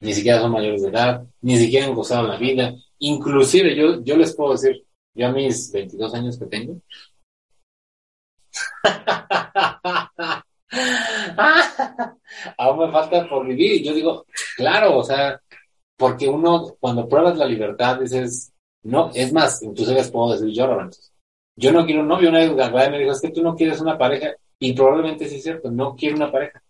ni siquiera son mayores de edad, ni siquiera han gozado la vida. Inclusive yo, yo les puedo decir, yo a mis 22 años que tengo, aún me falta por vivir. Y yo digo, claro, o sea, porque uno, cuando pruebas la libertad, dices, no, es más, incluso les puedo decir yo, yo no quiero un novio. Una vez me dijo, es que tú no quieres una pareja. Y probablemente sí es cierto, no quiero una pareja.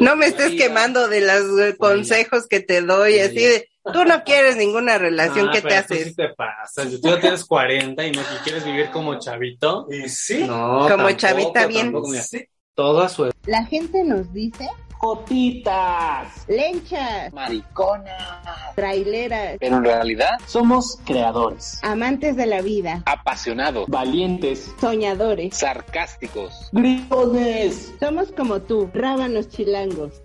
No me estés quemando de los consejos que te doy, así de, tú no quieres ninguna relación, ¿qué te haces? Sí te pasa, tú ya tienes 40 y no quieres vivir como chavito. Y sí. No, como chavita bien. Sí. Todo a su La gente nos dice Jotitas, lenchas, mariconas, traileras. Pero en realidad somos creadores, amantes de la vida, apasionados, valientes, soñadores, sarcásticos, gritones. Somos como tú, rábanos chilangos.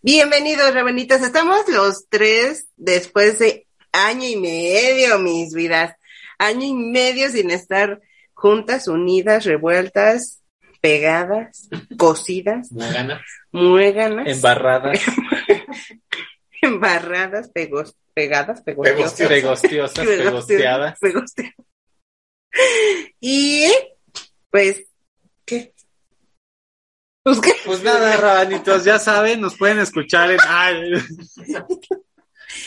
Bienvenidos, rabanitas. Estamos los tres después de año y medio, mis vidas. Año y medio sin estar juntas, unidas, revueltas, pegadas, cocidas, muéganas, muéganas, embarradas, embarradas, pegos, pegadas, pegostiosas, pegostiosas, pegosteadas. pegosteadas. Y pues, ¿qué? Pues, ¿qué? pues nada, rabanitos, ya saben, nos pueden escuchar en...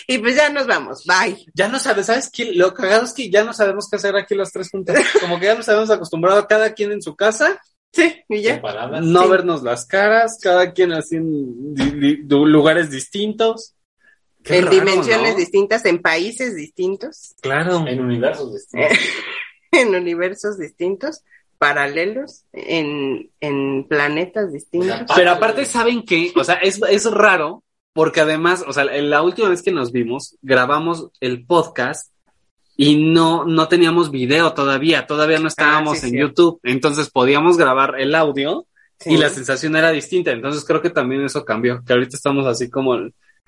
Y pues ya nos vamos, bye. Ya no sabes, ¿sabes qué? Lo cagado es que ya no sabemos qué hacer aquí los tres juntos. Como que ya nos habíamos acostumbrado cada quien en su casa Sí, y ya. No vernos las caras, cada quien así en lugares distintos. en dimensiones distintas, en países distintos. Claro. En universos distintos. en universos distintos, paralelos, en, en planetas distintos. Pero aparte, ¿saben qué? O sea, es, es raro, porque además, o sea, la última vez que nos vimos, grabamos el podcast y no, no teníamos video todavía, todavía no estábamos ah, en YouTube, entonces podíamos grabar el audio y la sensación era distinta, entonces creo que también eso cambió, que ahorita estamos así como,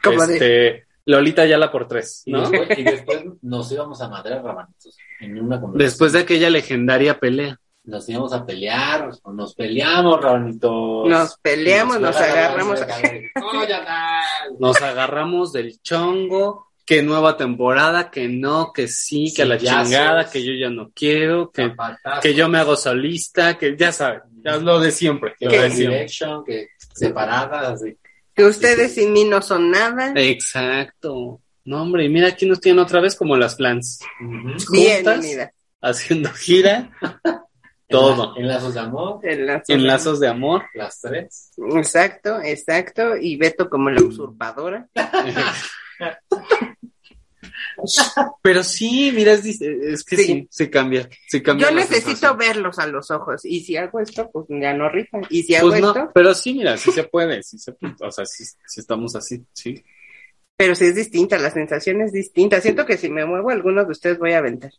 este, Lolita Yala por tres, ¿no? Y después, nos íbamos a madrear rabanitos en una conversación. Después de aquella legendaria pelea. Nos íbamos a pelear, nos peleamos, rabanitos. Nos peleamos, nos, agarramos. nos agarramos del chongo que nueva temporada, que no, que sí, que a la chingada, que yo ya no quiero, que, que yo me hago solista, que ya saben, ya es lo de siempre. Que, direction, que separadas. Que ustedes sin mí no son nada. Exacto. No, hombre, y mira aquí nos tienen otra vez como las plans. Bien, unida. Haciendo gira. Todo. En, lazos de amor. En lazos, de amor. Las tres. Exacto, exacto. Y Beto como la usurpadora. Pero sí, mira, es, que sí. se cambia, se cambia. Yo necesito verlos a los ojos y si hago esto, pues ya no rifa. Y si hago pues esto. Pero sí, mira, sí se puede, sí se o sea, sí, estamos así, sí. Pero sí es distinta, la sensación es distinta. Siento que si me muevo, algunos de ustedes voy a aventar.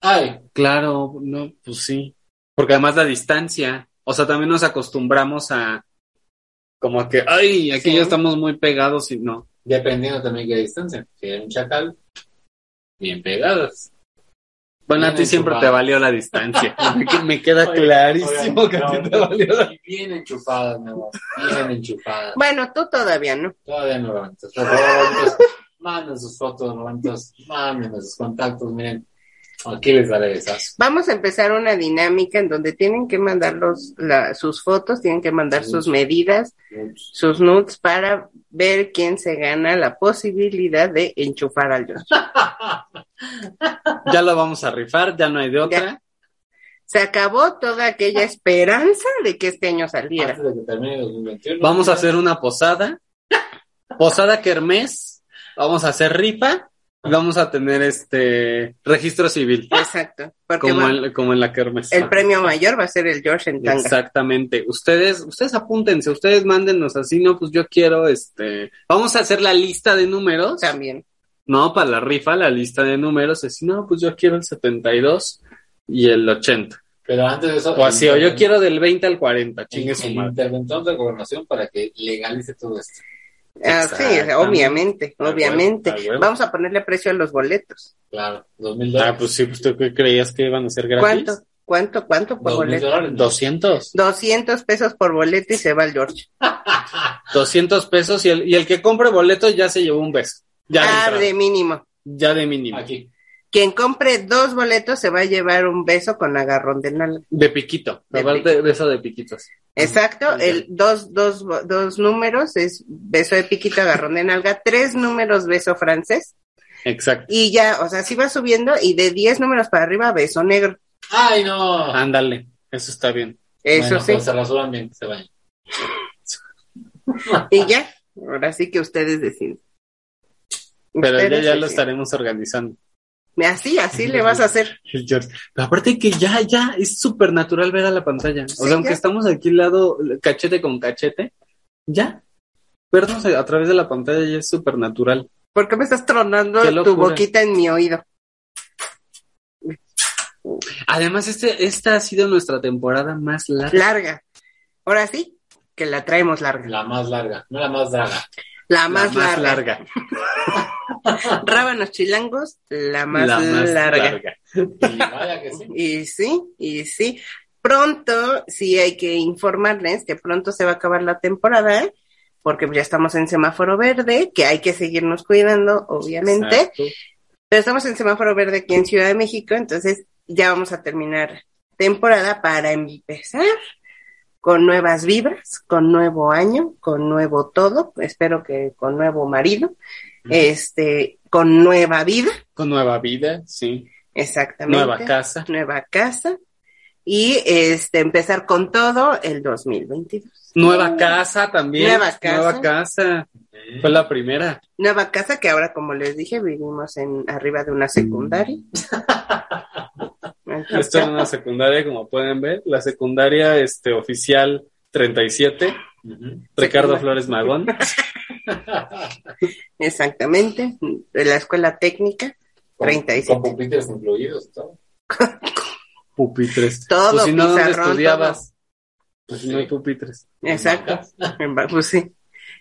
Ay, claro, no, pues sí. Porque además la distancia, o sea, también nos acostumbramos a como que, ay, aquí ya estamos muy pegados y no. Dependiendo también qué distancia. Si hay un chacal, bien pegadas. Bueno, a ti siempre te valió la distancia. me, queda clarísimo que a ti te valió la Bien enchufadas, mi amor. Bien enchufadas. Bueno, tú todavía no. Todavía no, Por favor, manden sus fotos, manden sus contactos, miren. Aquí les daré esas. Vamos a empezar una dinámica en donde tienen que mandar los, sus fotos, tienen que mandar sus medidas, sus nudes para ver quién se gana la posibilidad de enchufar al Josh. ya lo vamos a rifar, ya no hay de otra. Se acabó toda aquella esperanza de que este año saliera. vamos a hacer una posada, posada kermés, vamos a hacer rifa vamos a tener este registro civil. Exacto. Como, en, como en la kermes. El premio mayor va a ser el George en Tanga. Exactamente. Ustedes, ustedes apúntense, ustedes mándenos así, no, pues yo quiero, este, vamos a hacer la lista de números. También. No, para la rifa, la lista de números, así, no, pues yo quiero el 72 y el 80. Pero antes de eso. O así, o yo quiero del 20 al 40, chingue su madre. interventor de gobernación para que legalice todo esto. Ah, sí, obviamente, obviamente. Vamos a ponerle precio a los boletos. Claro, dos mil dólares. Ah, pues sí, pues tú qué creías que iban a ser gratis? ¿Cuánto? ¿Cuánto, cuánto por boleto? dólares. 200. 200 pesos por boleto y se va el George. 200 pesos y el, y el que compre boleto ya se llevó un beso. Ya de, ah, de mínimo. Ya de mínimo. Aquí. Quien compre dos boletos se va a llevar un beso con agarrón de nalga. De piquito. De Aparte de piquitos. Exacto, el dos, dos, dos números es beso de piquito, agarrón de nalga, tres números beso francés, Exacto. y ya, o sea, sí va subiendo, y de diez números para arriba beso negro. ¡Ay, no! Ándale. Eso está bien. Eso Bueno, sí. pero se rasuran bien, se vayan. Y ya, ahora sí que ustedes deciden. Pero ya, Ustedes ya lo deciden. estaremos organizando. Así, así le vas a hacer. George. Pero aparte que ya, ya, es súper natural ver a la pantalla. O Sí, sea, aunque ya. estamos aquí al lado, cachete con cachete, ya. Vernos a, a través de la pantalla ya es súper natural. ¿Por qué me estás tronando Qué tu locura. boquita en mi oído? Además, este, esta ha sido nuestra temporada más larga. Larga. Ahora sí, que la traemos larga. La más larga, no la más draga. La La más, larga. Rábanos chilangos, la más, La más larga. larga. Y vaya que sí. Y sí, y sí. Pronto, sí hay que informarles que pronto se va a acabar la temporada, ¿eh? porque ya estamos en semáforo verde, que hay que seguirnos cuidando, obviamente. Exacto. Pero estamos en semáforo verde aquí en Ciudad de México, entonces ya vamos a terminar temporada para empezar con nuevas vibras, con nuevo año, con nuevo todo, espero que con nuevo marido, este, con nueva vida, Con nueva vida, sí. exactamente. Nueva casa. Nueva casa. Y este, empezar con todo el 2022. Nueva casa también. Nueva casa. Nueva casa. Fue la primera. Nueva casa que ahora, como les dije, vivimos en arriba de una secundaria. Esto es una secundaria, como pueden ver. La secundaria este, oficial 37. Ujú. Ricardo Flores Magón. Exactamente, de la escuela técnica, Con- 37. Con pupitres incluidos, todo. Pupitres. Todo, Pues si no, ¿dónde pizarrón, estudiabas? Pues si no hay pupitres. Exacto. Pues sí.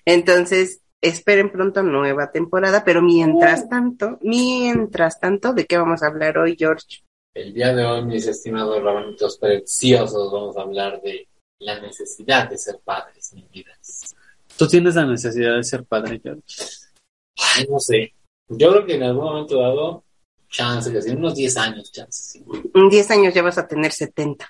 Entonces, esperen pronto nueva temporada, pero mientras tanto, mientras tanto, ¿de qué vamos a hablar hoy, George? El día de hoy, mis estimados rabanitos preciosos, vamos a hablar de la necesidad de ser padres, mi vida. ¿Tú tienes la necesidad de ser padre, George? Ay, no sé. Yo creo que en algún momento dado, chance, que sí, unos 10 años, chance, sí. En 10 años ya vas a tener 70.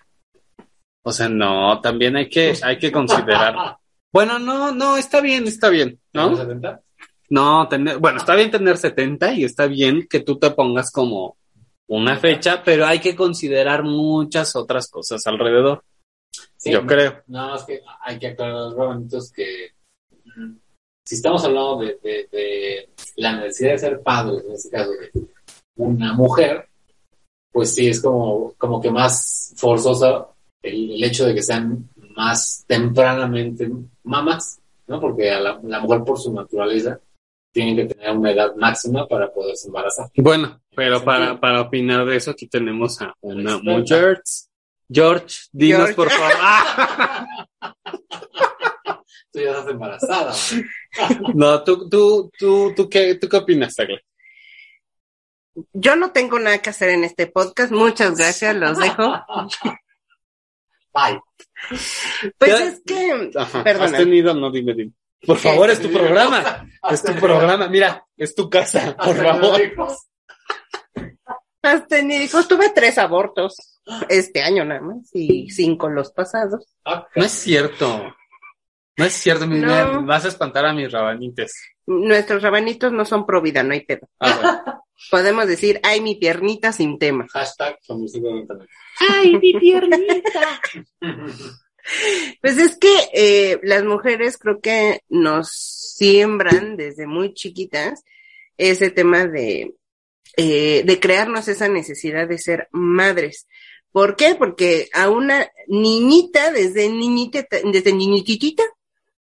O sea, no, también hay que, hay que considerar. Bueno, no, no, está bien, está bien, ¿No? ¿no? 70? No, tener, bueno, está bien tener 70 y está bien que tú te pongas como una fecha, pero hay que considerar muchas otras cosas alrededor, Sí, yo creo. Nada más que hay que aclarar los rabanitos que mm, si estamos hablando de, de- de la necesidad de ser padres, en este caso de una mujer, pues sí es como, como que más forzosa el, el hecho de que sean más tempranamente mamás, ¿no? Porque a la, la mujer por su naturaleza tiene que tener una edad máxima para poderse embarazar. Bueno, pero para, para opinar de eso, aquí tenemos a una experta. muy George. George, dinos George. por favor. ¡Ah! Tú ya estás embarazada. ¿no? No, tú, tú, tú, tú, ¿qué, tú qué opinas, Agla? Yo no tengo nada que hacer en este podcast. Muchas gracias, los dejo. Bye. Pues Ya- es que, Ajá, Perdona. ¿Has tenido? No, dime, dime. Por favor, es tu programa. Es tu programa. Mira, es tu casa. Por favor. has tenido hijos. Tuve tres abortos este año nada más y cinco los pasados. Ah, No es cierto. No es cierto. No. me vas a espantar a mis rabanites. Nuestros rabanitos no son pro vida, no hay pedo. Ah, bueno. Podemos decir, ay, mi piernita sin tema. Hashtag internet. Ay, mi piernita. Pues es que eh, las mujeres creo que nos siembran desde muy chiquitas ese tema de, eh, de crearnos esa necesidad de ser madres. ¿Por qué? Porque a una niñita, desde niñita, desde niñitita,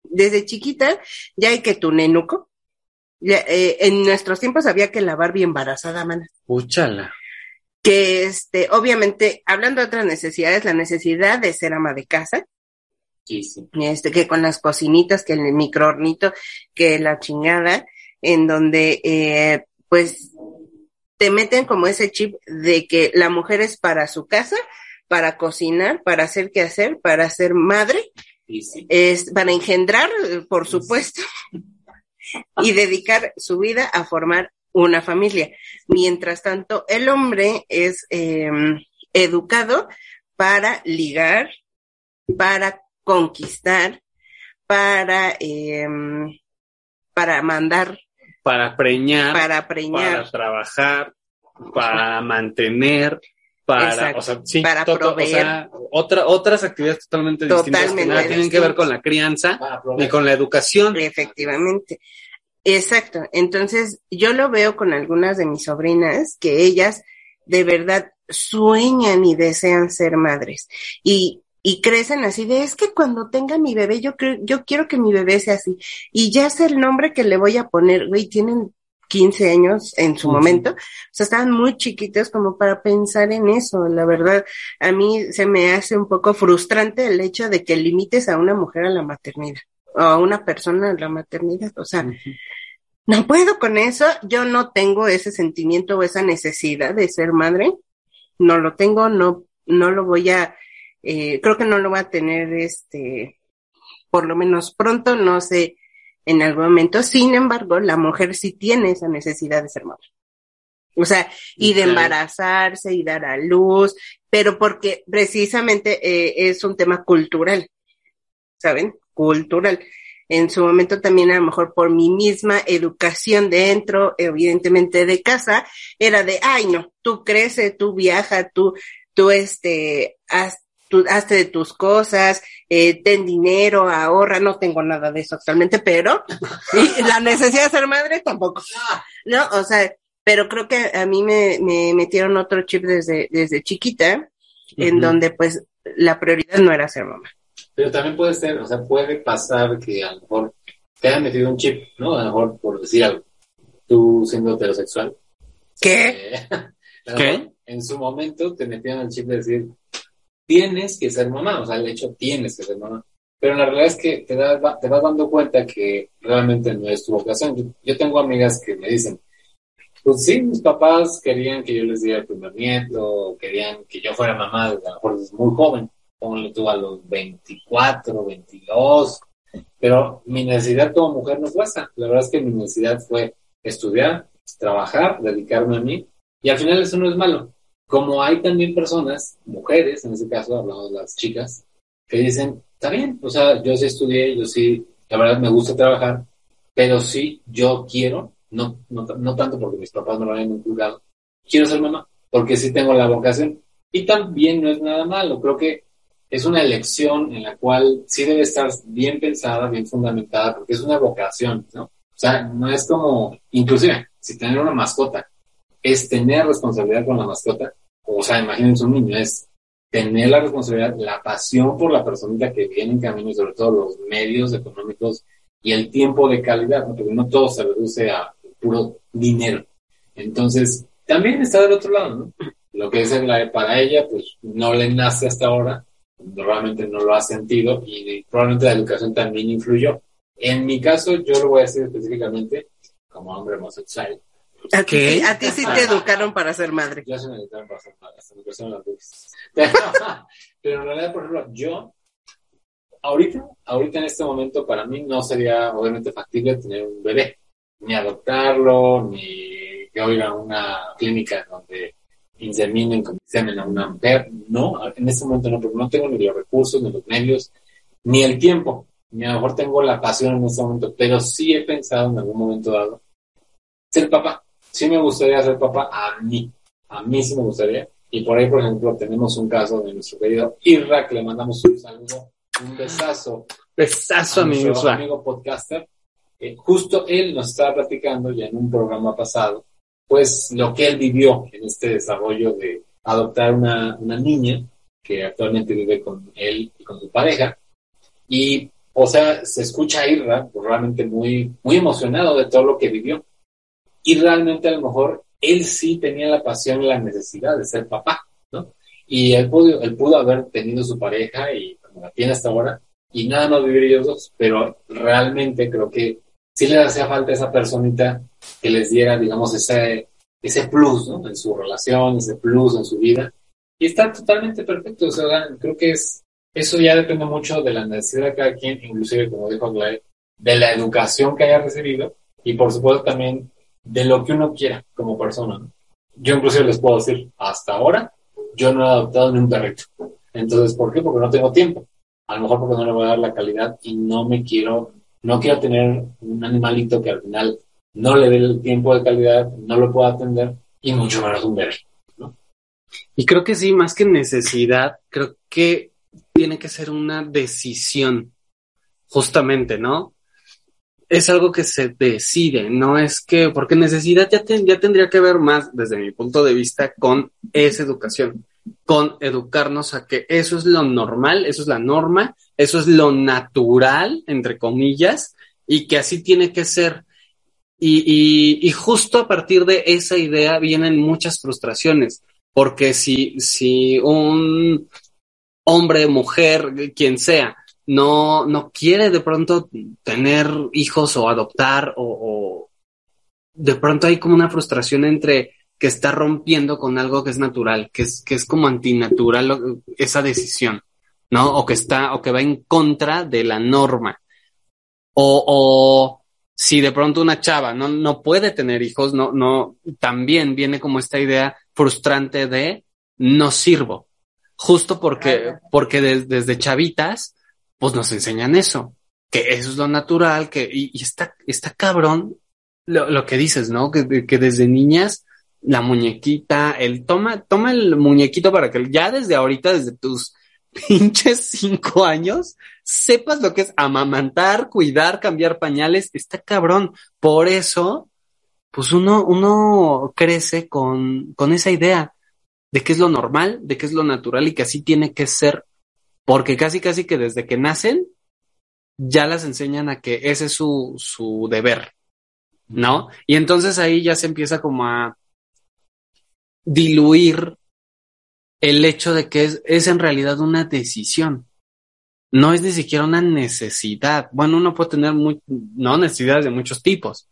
desde chiquita, ya hay que tu nenuco. Ya, eh, en nuestros tiempos había que la Barbie embarazada, mana Púchala. que este, obviamente, hablando de otras necesidades, la necesidad de ser ama de casa, Sí, sí. este, que con las cocinitas, que el microornito, que la chingada, en donde, eh, pues, te meten como ese chip de que la mujer es para su casa, para cocinar, para hacer qué hacer, para ser madre, sí, es para engendrar, por supuesto, y dedicar su vida a formar una familia. Mientras tanto, el hombre es eh, educado para ligar, para conquistar, para, eh, para mandar, Para preñar, para para, preñar, trabajar, para mantener, para, Exacto. o sea, sí, Para to- to- o proveer. sea, otra, otras actividades totalmente, distintas que nada tienen que ver distintas. con la crianza para ni probar. con la educación. efectivamente. Exacto. Entonces, yo lo veo con algunas de mis sobrinas, que ellas de verdad sueñan y desean ser madres. Y, y crecen así de, es que cuando tenga mi bebé, yo creo, yo quiero que mi bebé sea así. Y ya sé el nombre que le voy a poner, güey, tienen 15 años en su momento. O sea, estaban muy chiquitos como para pensar en eso. La verdad, a mí se me hace un poco frustrante el hecho de que limites a una mujer a la maternidad o a una persona a la maternidad. O sea, no puedo con eso. Yo no tengo ese sentimiento o esa necesidad de ser madre. No lo tengo, no, no lo voy a, eh, creo que no lo voy a tener, este, por lo menos pronto, no sé, en algún momento. Sin embargo, la mujer sí tiene esa necesidad de ser madre. O sea, y de embarazarse y dar a luz, pero porque precisamente eh, es un tema cultural, ¿saben? Cultural. En su momento también a lo mejor por mi misma educación dentro, evidentemente de casa, era de, ay no, tú crece, tú viaja, tú, tú este, haz, tú, hazte de tus cosas, eh, ten dinero, ahorra, no tengo nada de eso actualmente, pero y la necesidad de ser madre tampoco. No, o sea, pero creo que a mí me, me metieron otro chip desde, desde chiquita, en donde pues la prioridad no era ser mamá. Pero también puede ser, o sea, puede pasar que a lo mejor te hayan metido un chip, ¿no? A lo mejor por decir algo, tú siendo heterosexual. ¿Qué? eh, ¿Qué? En su momento te metieron el chip de decir, tienes que ser mamá, o sea, el hecho tienes que ser mamá. Pero la realidad es que te, das, vas dando cuenta que realmente no es tu vocación. Yo, tengo amigas que me dicen, pues sí, mis papás querían que yo les diera el primer nieto, querían que yo fuera mamá, a lo mejor desde muy joven, ponle tú a los 24, 22, pero mi necesidad como mujer no fue esa. La verdad es que mi necesidad fue estudiar, trabajar, dedicarme a mí, y al final eso no es malo. Como hay también personas, mujeres, en este caso hablamos de las chicas, que dicen, está bien, o sea, yo sí estudié, yo sí, la verdad me gusta trabajar, pero sí, yo quiero, no, no, no tanto porque mis papás me lo hayan inculcado, quiero ser mamá, porque sí tengo la vocación. Y también no es nada malo, creo que es una elección en la cual sí debe estar bien pensada, bien fundamentada, porque es una vocación, ¿no? O sea, no es como, inclusive, si tener una mascota es tener responsabilidad con la mascota, o sea, imagínense un niño, es tener la responsabilidad, la pasión por la personita que viene en camino y sobre todo los medios económicos y el tiempo de calidad, porque no todo se reduce a puro dinero. Entonces, también está del otro lado, ¿no? Lo que es la- para ella, pues no le nace hasta ahora, realmente no lo ha sentido y probablemente la educación también influyó. En mi caso, yo lo voy a decir específicamente como hombre homosexual. A ti, sí- a ti sí te educaron para ser madre. Yo soy educación para hacer nada, hasta educación en las boobies. Pero, pero en realidad, por ejemplo, yo, ahorita, ahorita en este momento, para mí no sería obviamente factible tener un bebé, ni adoptarlo, ni que oiga a una clínica donde inseminen con semen a una mujer. No, en este momento no, porque no tengo ni los recursos, ni los medios, ni el tiempo. Ni a lo mejor tengo la pasión en este momento, pero sí he pensado en algún momento dado ser papá. Sí me gustaría ser papá a mí. A mí sí me gustaría. Y por ahí, por ejemplo, tenemos un caso de nuestro querido Irra, que le mandamos un saludo, un besazo Besazo a mi nuestro Isra. amigo podcaster. Eh, justo él nos estaba platicando ya en un programa pasado, pues lo que él vivió en este desarrollo de adoptar una, una niña que actualmente vive con él y con su pareja. Y, o sea, se escucha a Irra pues, realmente muy, muy emocionado de todo lo que vivió. Y realmente a lo mejor él sí tenía la pasión y la necesidad de ser papá, ¿no? Y él pudo, él pudo haber tenido su pareja y como la tiene hasta ahora, y nada más vivir ellos dos, pero realmente creo que sí les hacía falta esa personita que les diera, digamos, ese, ese plus, ¿no? En su relación, ese plus en su vida. Y está totalmente perfecto. O sea, creo que es eso ya depende mucho de la necesidad de cada quien, inclusive, como dijo Aglaé, de la educación que haya recibido y, por supuesto, también de lo que uno quiera como persona. Yo inclusive les puedo decir, hasta ahora, yo no he adoptado ni un perrito. Entonces, ¿por qué? Porque no tengo tiempo. A lo mejor porque no le voy a dar la calidad y no me quiero, no quiero tener un animalito que al final no le dé el tiempo de calidad, no lo pueda atender y mucho menos un bebé. Y creo que sí, más que necesidad, creo que tiene que ser una decisión, justamente, ¿no? Es algo que se decide, no es que, porque necesidad ya, ya tendría que ver más, desde mi punto de vista, con esa educación, con educarnos a que eso es lo normal, eso es la norma, eso es lo natural, entre comillas, y que así tiene que ser. Y, y, y justo a partir de esa idea vienen muchas frustraciones, porque si, si un hombre, mujer, quien sea, no, no quiere de pronto tener hijos o adoptar o, o de pronto hay como una frustración entre que está rompiendo con algo que es natural, que es, que es como antinatural lo- esa decisión, ¿no? O que está, o que va en contra de la norma. O, o si de pronto una chava no, no puede tener hijos, no, no, también viene como esta idea frustrante de no sirvo. Justo porque, porque des- desde chavitas, pues nos enseñan eso, que eso es lo natural, que, y, está, está cabrón lo, lo que dices, ¿no? Que, que desde niñas, la muñequita, el toma, toma el muñequito para que ya desde ahorita, desde tus pinches cinco años, sepas lo que es amamantar, cuidar, cambiar pañales, está cabrón. Por eso, pues uno, uno crece con, con esa idea de qué es lo normal, de qué es lo natural y que así tiene que ser, porque casi, casi que desde que nacen, ya las enseñan a que ese es su, su deber, ¿no? Y entonces ahí ya se empieza como a diluir el hecho de que es, es en realidad una decisión. No es ni siquiera una necesidad. Bueno, uno puede tener no necesidades de muchos tipos,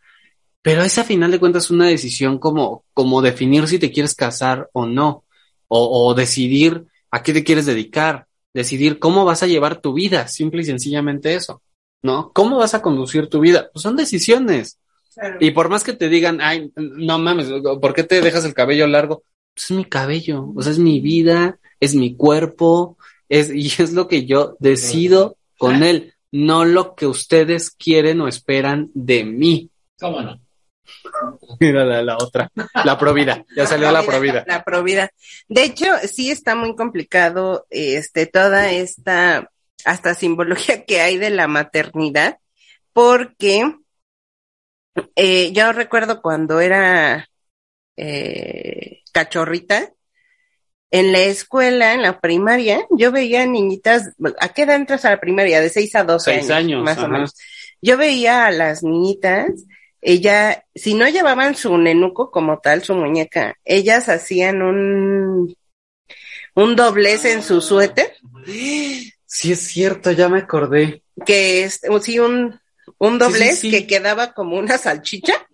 pero es a final de cuentas una decisión como, como definir si te quieres casar o no, o decidir a qué te quieres dedicar, decidir cómo vas a llevar tu vida, simple y sencillamente eso, ¿no? ¿Cómo vas a conducir tu vida? Pues son decisiones. Y por más que te digan, ay, no mames, ¿por qué te dejas el cabello largo? Pues es mi cabello, o sea, es mi vida, es mi cuerpo, es, y es lo que yo decido con él, no lo que ustedes quieren o esperan de mí. ¿Cómo no? Mira la, la otra, la provida, ya salió la provida. La provida. De hecho, sí está muy complicado este toda esta hasta simbología que hay de la maternidad, porque eh, yo recuerdo cuando era eh, cachorrita, en la escuela, en la primaria, yo veía niñitas, ¿a qué edad entras a la primaria? De 6 a 12 Seis años, más o menos. Yo veía a las niñitas, ella, si no llevaban su nenuco como tal, su muñeca, ellas hacían un, un doblez en su suéter, Sí es cierto, ya me acordé. que es, sí, un, un doblez sí. que quedaba como una salchicha,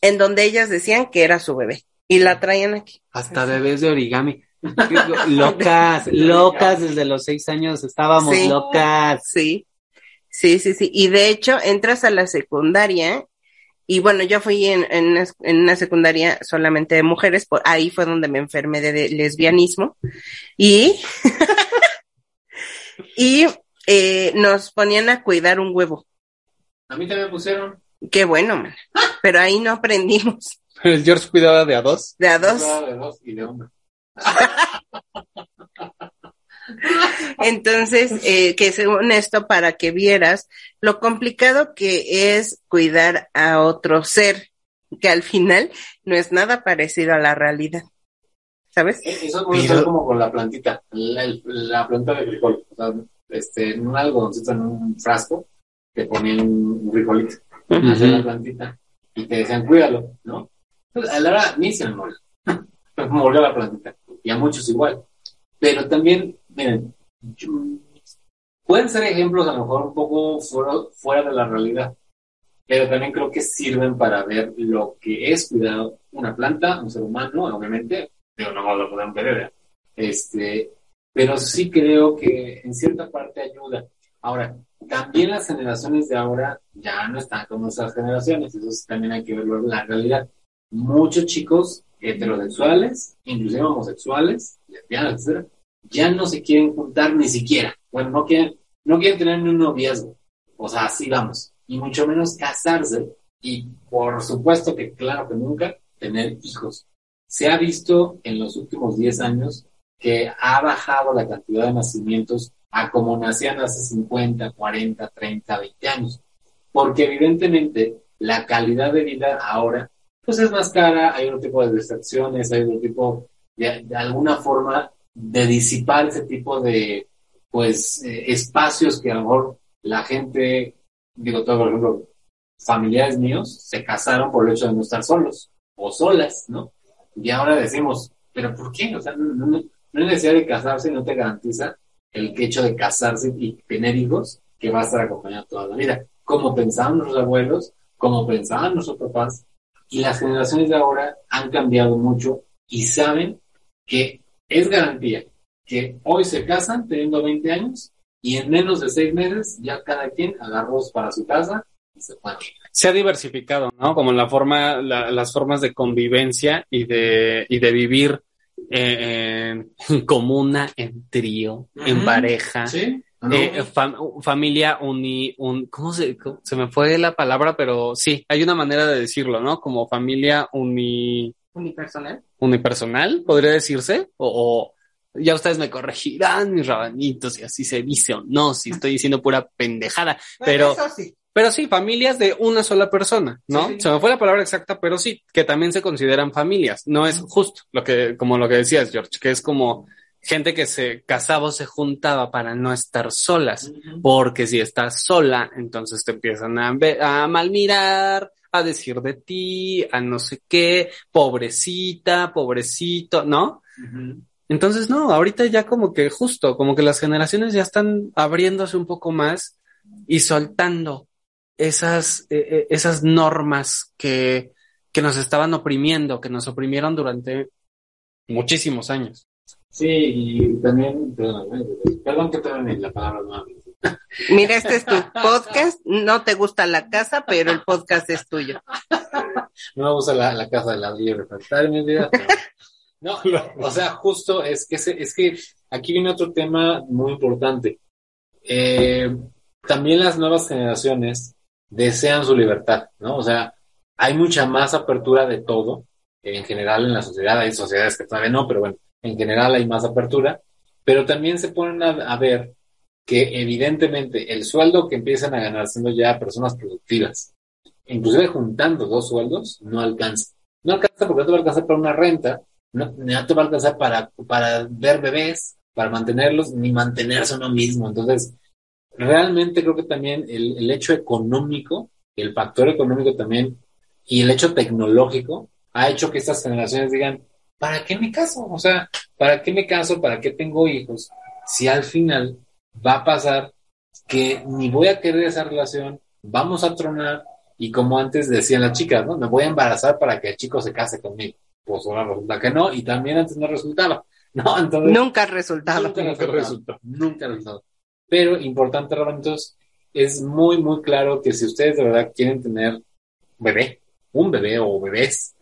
en donde ellas decían que era su bebé, y la traían aquí. Hasta bebés de origami. Locas, locas desde los seis años estábamos locas. Sí, sí, sí, sí. Y de hecho, entras a la secundaria, y bueno, yo fui en, en, una, en una secundaria solamente de mujeres, por ahí fue donde me enfermé de, de lesbianismo, y, y eh, nos ponían a cuidar un huevo. A mí también me pusieron. Qué bueno, man. Pero ahí no aprendimos El George cuidaba de a dos. de a dos. De dos y de hombre. Entonces, eh, que según esto, para que vieras lo complicado que es cuidar a otro ser, que al final no es nada parecido a la realidad. ¿Sabes? Eh, Eso Pero- ser como con la plantita, la, la planta de frijol. O sea, este, en un algodoncito, en un frasco, te ponían un frijolito, hacer la plantita, y te decían, cuídalo, ¿no? Pues a la hora, ni se me murió. Me murió la plantita. Y a muchos igual. Pero también, miren, pueden ser ejemplos a lo mejor un poco fuera, de la realidad. Pero también creo que sirven para ver lo que es cuidar una planta, un ser humano, obviamente, pero no lo podemos ver, ¿verdad? Este, pero sí creo que en cierta parte ayuda. Ahora, también las generaciones de ahora ya no están como esas generaciones, eso también hay que verlo en la realidad. Muchos chicos heterosexuales, inclusive homosexuales, lesbianas, etcétera, ya no se quieren juntar ni siquiera. Bueno, no quieren, no quieren tener ni un noviazgo. O sea, así vamos. Y mucho menos casarse. Y por supuesto que, claro que nunca, tener hijos. Se ha visto en los últimos 10 años que ha bajado la cantidad de nacimientos a como nacían hace 50, 40, 30, 20 años. Porque evidentemente la calidad de vida ahora pues es más cara, hay otro tipo de distracciones, hay otro tipo de, de alguna forma de disipar ese tipo de pues eh, espacios que a lo mejor la gente, digo todo por ejemplo, familiares míos se casaron por el hecho de no estar solos o solas, ¿no? Y ahora decimos, ¿pero por qué? O sea, no, no, no necesidad de casarse, no te garantiza el hecho de casarse y tener hijos que va a estar acompañado toda la vida. Como pensaban nuestros abuelos, como pensaban nuestros papás, y las generaciones de ahora han cambiado mucho y saben que es garantía que hoy se casan teniendo 20 años y en menos de seis meses ya cada quien agarró para su casa y se fue. Se ha diversificado, ¿no? Como la forma, la- las formas de convivencia y de, y de vivir eh, en comuna, en trío, en pareja. ¿Sí? ¿O no? Eh, fam- familia uni, un, ¿cómo se, cómo- se me fue la palabra? Pero sí, hay una manera de decirlo, ¿no? Como familia uni, Unipersonal. Unipersonal, podría decirse, o, o ya ustedes me corregirán, mis rabanitos, si así se dice o no, si estoy diciendo pura pendejada, pero, Eso sí. pero sí, familias de una sola persona, ¿no? Sí. Se me fue la palabra exacta, pero sí, que también se consideran familias, no es justo lo que, como lo que decías, George, que es como gente que se casaba o se juntaba para no estar solas. Porque si estás sola, entonces te empiezan a, a malmirar, a decir de ti, a no sé qué, pobrecita, pobrecito, ¿no? Entonces, no, ahorita ya como que justo, como que las generaciones ya están abriéndose un poco más y soltando esas, eh, eh, esas normas que, que nos estaban oprimiendo, que nos oprimieron durante muchísimos años. Sí, y también, perdón, eh, perdón que te la palabra nuevamente. Mira, este es tu podcast. No te gusta la casa, pero el podcast es tuyo. No me gusta la, la casa de ladrillo refractario, pero- No, o sea, justo es que, se- es que aquí viene otro tema muy importante. Eh, también las nuevas generaciones desean su libertad, ¿no? O sea, hay mucha más apertura de todo, en general en la sociedad, hay sociedades que todavía no, pero bueno, en general hay más apertura, pero también se ponen a ver que evidentemente el sueldo que empiezan a ganar siendo ya personas productivas, inclusive juntando dos sueldos, no alcanza. No alcanza porque no te va a alcanzar para una renta, no, te va a alcanzar para, para ver bebés, para mantenerlos, ni mantenerse uno mismo. Entonces, realmente creo que también el, el hecho económico, el factor económico también, y el hecho tecnológico, ha hecho que estas generaciones digan, ¿para qué me caso? O sea, ¿para qué me caso? ¿Para qué tengo hijos? Si al final va a pasar que ni voy a querer esa relación, vamos a tronar, y como antes decían las chicas, ¿no? Me voy a embarazar para que el chico se case conmigo. Pues ahora resulta que no, y también antes no resultaba, ¿no? Entonces, Nunca ha resultado. Nunca Nunca resultó. resultó. Nunca resultó. Pero importante, Rabanitos, es muy, muy claro que si ustedes de verdad quieren tener bebé, un bebé o bebés,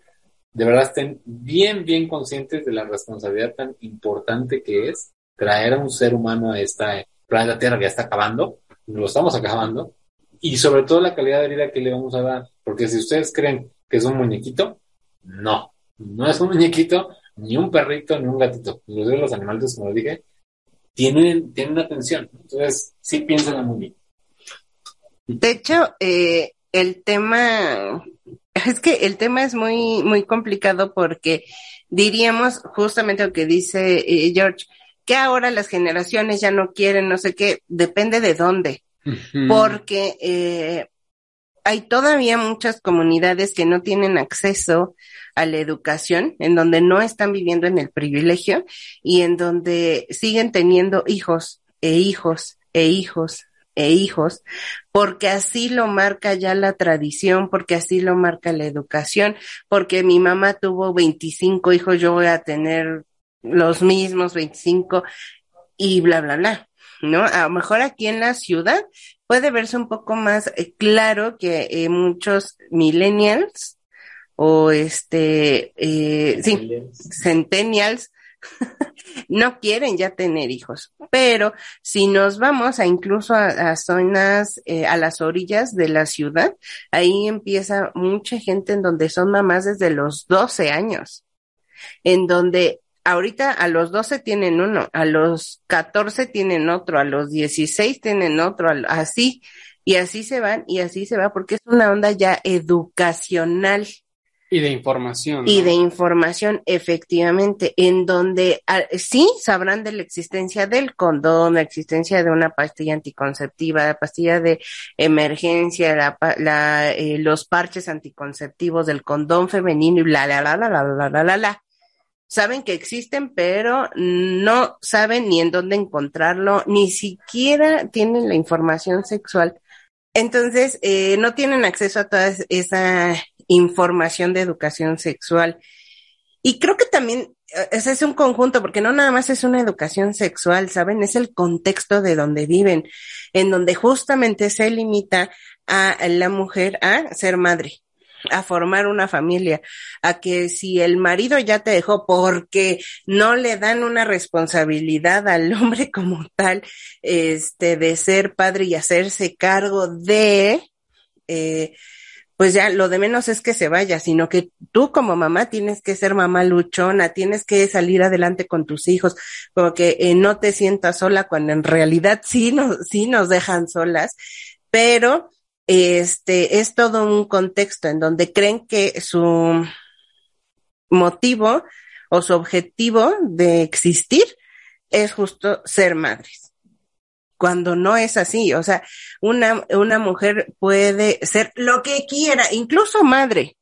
de verdad estén bien, bien conscientes de la responsabilidad tan importante que es traer a un ser humano a esta planeta Tierra ya está acabando, lo estamos acabando, y sobre todo la calidad de vida que le vamos a dar. Porque si ustedes creen que es un muñequito, no, no es un muñequito, ni un perrito, ni un gatito. Inclusive los animales, como dije, tienen, tienen atención. Entonces, sí piensen muy bien. De hecho, eh, el tema, es que el tema es muy, muy complicado porque diríamos justamente lo que dice eh, George, que ahora las generaciones ya no quieren, no sé qué, depende de dónde, porque eh, hay todavía muchas comunidades que no tienen acceso a la educación, en donde no están viviendo en el privilegio y en donde siguen teniendo hijos e hijos e hijos e hijos, porque así lo marca ya la tradición, porque así lo marca la educación, porque mi mamá tuvo 25 hijos, yo voy a tener los mismos 25 y bla, bla, bla, ¿no? A lo mejor aquí en la ciudad puede verse un poco más eh, claro que eh, muchos millennials o este, eh, sí, centennials no quieren ya tener hijos. Pero si nos vamos a incluso a, a zonas, eh, a las orillas de la ciudad, ahí empieza mucha gente en donde son mamás desde los 12 años, en donde ahorita a los 12 tienen uno, a los 14 tienen otro, a los 16 tienen otro, así, y así se van, y así se va, porque es una onda ya educacional. Y de información. Y de información, efectivamente, en donde ah, sí sabrán de la existencia del condón, la existencia de una pastilla anticonceptiva, la pastilla de emergencia, la, la, eh, los parches anticonceptivos del condón femenino y bla, bla, bla, bla, bla, bla, bla, bla. Saben que existen, pero no saben ni en dónde encontrarlo, ni siquiera tienen la información sexual. Entonces, eh, no tienen acceso a toda esa información de educación sexual. Y creo que también eh, ese es un conjunto, porque no nada más es una educación sexual, ¿saben? Es el contexto de donde viven, en donde justamente se limita a la mujer a ser madre, a formar una familia, a que si el marido ya te dejó porque no le dan una responsabilidad al hombre como tal, este, de ser padre y hacerse cargo de, eh, pues ya lo de menos es que se vaya, sino que tú como mamá tienes que ser mamá luchona, tienes que salir adelante con tus hijos, como que eh, no te sientas sola cuando en realidad sí nos, sí nos dejan solas, pero este es todo un contexto en donde creen que su motivo o su objetivo de existir es justo ser madres cuando no es así. O sea, una, una mujer puede ser lo que quiera, incluso madre,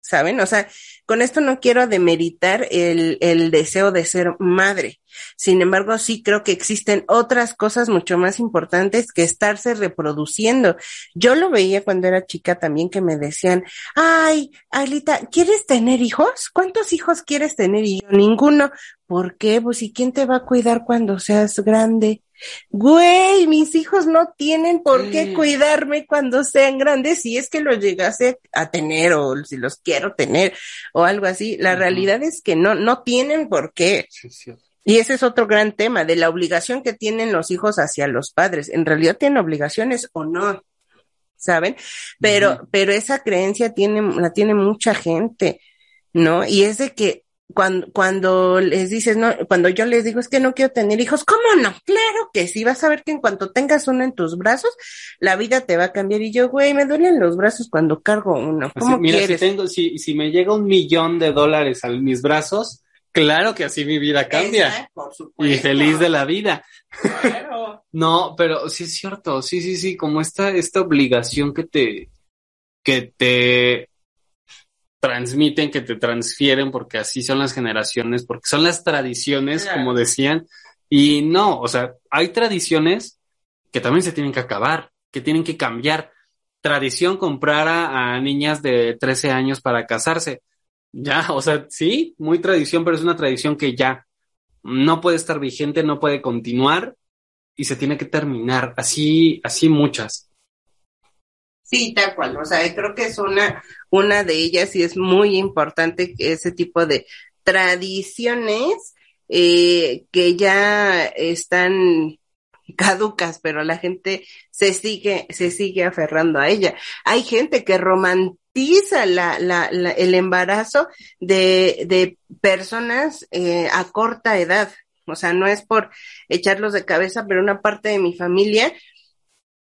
¿saben? O sea, con esto no quiero demeritar el, el deseo de ser madre. Sin embargo, sí creo que existen otras cosas mucho más importantes que estarse reproduciendo. Yo lo veía cuando era chica también que me decían, ay, Alita, ¿quieres tener hijos? ¿Cuántos hijos quieres tener? Y yo, ninguno. ¿Por qué? Pues, ¿y quién te va a cuidar cuando seas grande? Güey, mis hijos no tienen por qué cuidarme cuando sean grandes si es que los llegase a tener o si los quiero tener o algo así. La realidad es que no, no tienen por qué. Sí, sí. Y ese es otro gran tema de la obligación que tienen los hijos hacia los padres. ¿En realidad tienen obligaciones o no? ¿Saben? Pero, pero esa creencia tiene, la tiene mucha gente, ¿no? Y es de que cuando, cuando les dices, no, cuando yo les digo es que no quiero tener hijos, ¿cómo no? Claro que sí, vas a ver que en cuanto tengas uno en tus brazos, la vida te va a cambiar. Y yo, güey, me duelen los brazos cuando cargo uno. Así, ¿Cómo mira, quieres? si tengo, si, si me llega un millón de dólares a mis brazos, claro que así mi vida cambia. Esa, por Y supuesto. feliz de la vida. Claro. No, pero sí es cierto, sí, sí, sí, como esta, esta obligación que te, que te transmiten, que te transfieren, porque así son las generaciones, porque son las tradiciones, Claro. como decían, y no, o sea, hay tradiciones que también se tienen que acabar, que tienen que cambiar. Tradición comprar a, a niñas de 13 años para casarse. Ya, o sea, sí, muy tradición, pero es una tradición que ya no puede estar vigente, no puede continuar y se tiene que terminar. Así, así muchas. Sí, tal cual. O sea, creo que es una, una de ellas y es muy importante ese tipo de tradiciones eh, que ya están caducas, pero la gente se sigue, se sigue aferrando a ella. Hay gente que la, la, la- el embarazo de, de personas eh, a corta edad. O sea, no es por echarlos de cabeza, pero una parte de mi familia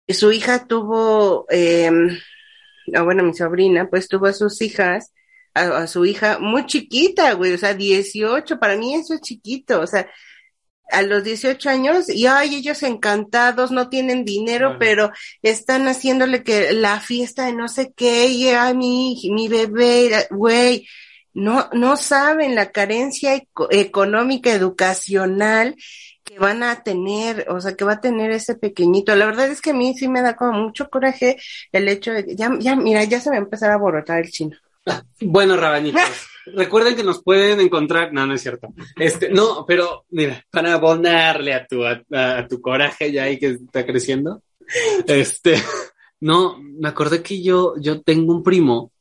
su hija tuvo, eh, bueno, mi sobrina, pues tuvo a sus hijas, a, a su hija muy chiquita, güey, o sea, 18, para mí eso es chiquito, o sea, a los 18 años, y ay, ellos encantados, no tienen dinero, pero están haciéndole que la fiesta de no sé qué, y ay, mi, mi bebé, güey, no, no saben la carencia eco- económica, educacional que van a tener, o sea, que va a tener ese pequeñito. La verdad es que a mí sí me da como mucho coraje el hecho de que ya, ya, mira, ya se me va a empezar a borrar el chino. Bueno, rabanitos, recuerden que nos pueden encontrar. No, no es cierto. Este, no, pero mira, para abonarle a tu, a, a tu coraje ya ahí que está creciendo. Este, no, me acordé que yo, yo tengo un primo